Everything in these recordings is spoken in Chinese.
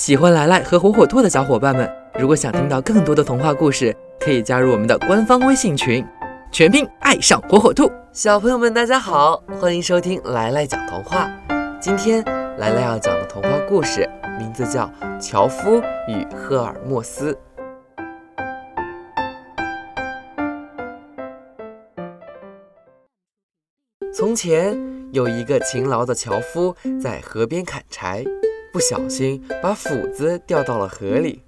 喜欢来来和火火兔的小伙伴们，如果想听到更多的童话故事，可以加入我们的官方微信群，全拼爱上火火兔。小朋友们，大家好，欢迎收听来来讲童话。今天来来要讲的童话故事名字叫《樵夫与赫尔墨斯》。从前有一个勤劳的樵夫在河边砍柴。不小心把斧子掉到了河里，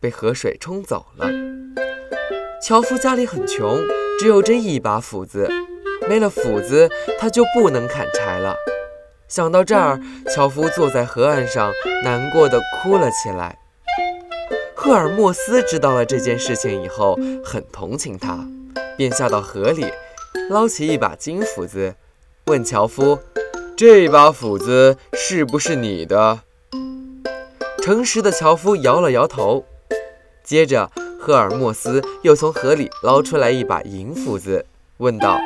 被河水冲走了。樵夫家里很穷，只有这一把斧子，没了斧子他就不能砍柴了。想到这儿，樵夫坐在河岸上，难过的哭了起来。赫尔墨斯知道了这件事情以后，很同情他，便下到河里，捞起一把金斧子，问樵夫：“这把斧子是不是你的？”诚实的樵夫摇了摇头，接着赫尔墨斯又从河里捞出来一把银斧子，问道：“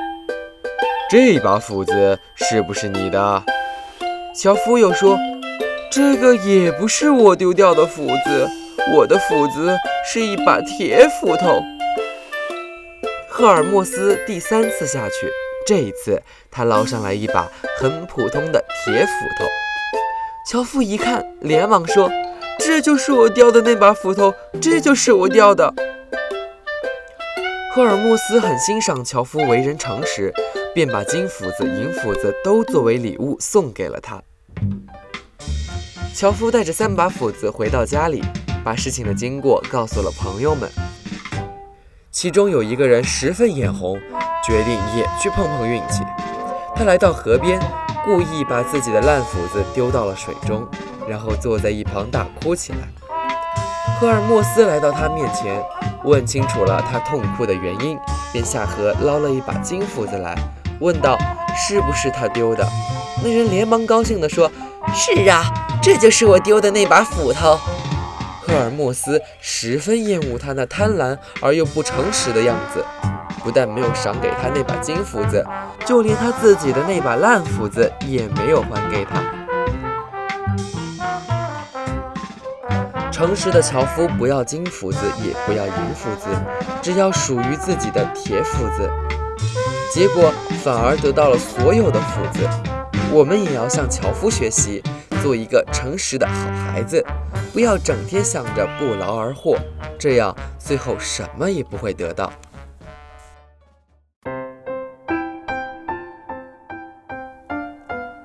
这把斧子是不是你的？”樵夫又说：“这个也不是我丢掉的斧子，我的斧子是一把铁斧头。”赫尔墨斯第三次下去，这一次他捞上来一把很普通的铁斧头。樵夫一看，连忙说。这就是我掉的那把斧头，这就是我掉的。赫尔墨斯很欣赏樵夫为人诚实，便把金斧子、银斧子都作为礼物送给了他。樵夫带着三把斧子回到家里，把事情的经过告诉了朋友们。其中有一个人十分眼红，决定也去碰碰运气。他来到河边，故意把自己的烂斧子丢到了水中。然后坐在一旁大哭起来。赫尔墨斯来到他面前，问清楚了他痛哭的原因，便下河捞了一把金斧子来，问道：“是不是他丢的？”那人连忙高兴地说：“是啊，这就是我丢的那把斧头。”赫尔墨斯十分厌恶他那贪婪而又不诚实的样子，不但没有赏给他那把金斧子，就连他自己的那把烂斧子也没有还给他。诚实的樵夫不要金斧子，也不要银斧子，只要属于自己的铁斧子。结果反而得到了所有的斧子。我们也要向樵夫学习，做一个诚实的好孩子，不要整天想着不劳而获，这样最后什么也不会得到。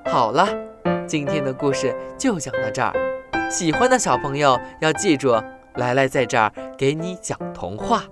好了，今天的故事就讲到这儿。喜欢的小朋友要记住，来来在这儿给你讲童话。